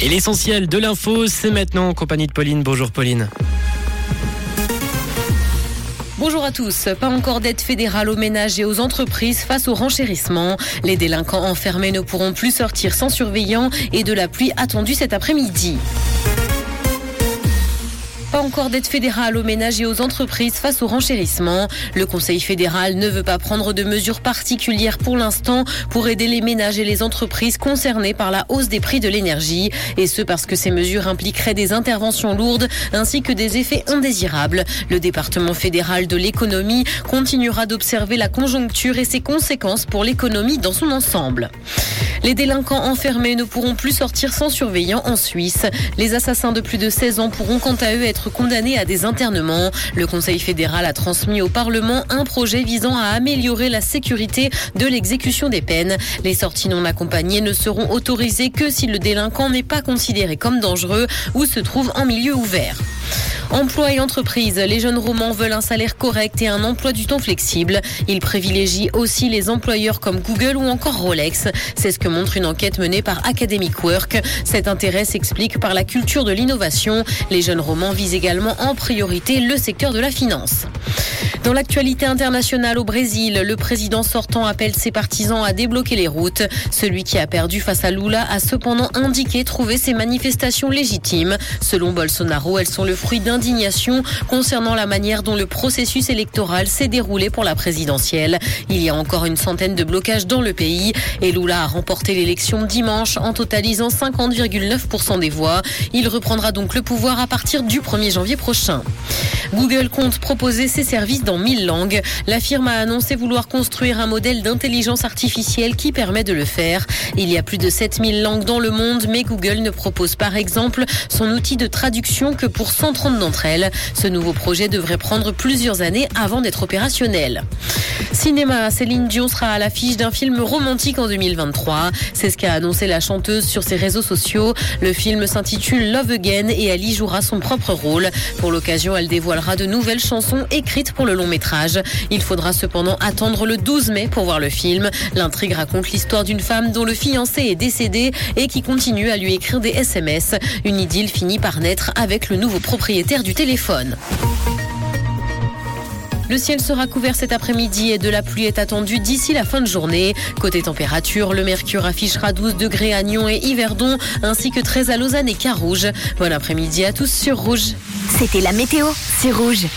Et l'essentiel de l'info, c'est maintenant en compagnie de Pauline. Bonjour Pauline. Bonjour à tous. Pas encore d'aide fédérale aux ménages et aux entreprises face au renchérissement. Les délinquants enfermés ne pourront plus sortir sans surveillant et de la pluie attendue cet après-midi. Pas encore d'aide fédérale aux ménages et aux entreprises face au renchérissement. Le Conseil fédéral ne veut pas prendre de mesures particulières pour l'instant pour aider les ménages et les entreprises concernées par la hausse des prix de l'énergie. Et ce parce que ces mesures impliqueraient des interventions lourdes ainsi que des effets indésirables. Le département fédéral de l'économie continuera d'observer la conjoncture et ses conséquences pour l'économie dans son ensemble. Les délinquants enfermés ne pourront plus sortir sans surveillant en Suisse. Les assassins de plus de 16 ans pourront quant à eux être condamnés à des internements. Le Conseil fédéral a transmis au Parlement un projet visant à améliorer la sécurité de l'exécution des peines. Les sorties non accompagnées ne seront autorisées que si le délinquant n'est pas considéré comme dangereux ou se trouve en milieu ouvert. Emploi et entreprise, les jeunes romans veulent un salaire correct et un emploi du temps flexible. Ils privilégient aussi les employeurs comme Google ou encore Rolex. C'est ce que montre une enquête menée par Academic Work. Cet intérêt s'explique par la culture de l'innovation. Les jeunes romans visent également en priorité le secteur de la finance. Dans l'actualité internationale au Brésil, le président sortant appelle ses partisans à débloquer les routes. Celui qui a perdu face à Lula a cependant indiqué trouver ces manifestations légitimes. Selon Bolsonaro, elles sont le fruit d'indignation concernant la manière dont le processus électoral s'est déroulé pour la présidentielle. Il y a encore une centaine de blocages dans le pays et Lula a remporté l'élection dimanche en totalisant 50,9% des voix. Il reprendra donc le pouvoir à partir du 1er janvier prochain. Google compte proposer ses services dans 1000 langues. La firme a annoncé vouloir construire un modèle d'intelligence artificielle qui permet de le faire. Il y a plus de 7000 langues dans le monde, mais Google ne propose par exemple son outil de traduction que pour 130 d'entre elles. Ce nouveau projet devrait prendre plusieurs années avant d'être opérationnel. Cinéma, Céline Dion sera à l'affiche d'un film romantique en 2023. C'est ce qu'a annoncé la chanteuse sur ses réseaux sociaux. Le film s'intitule Love Again et elle y jouera son propre rôle. Pour l'occasion, elle dévoilera de nouvelles chansons écrites pour le long métrage. Il faudra cependant attendre le 12 mai pour voir le film. L'intrigue raconte l'histoire d'une femme dont le fiancé est décédé et qui continue à lui écrire des SMS. Une idylle finit par naître avec le nouveau propriétaire du téléphone. Le ciel sera couvert cet après-midi et de la pluie est attendue d'ici la fin de journée. Côté température, le mercure affichera 12 degrés à Nyon et Yverdon, ainsi que 13 à Lausanne et Carouge. Bon après-midi à tous sur Rouge. C'était la météo, c'est Rouge.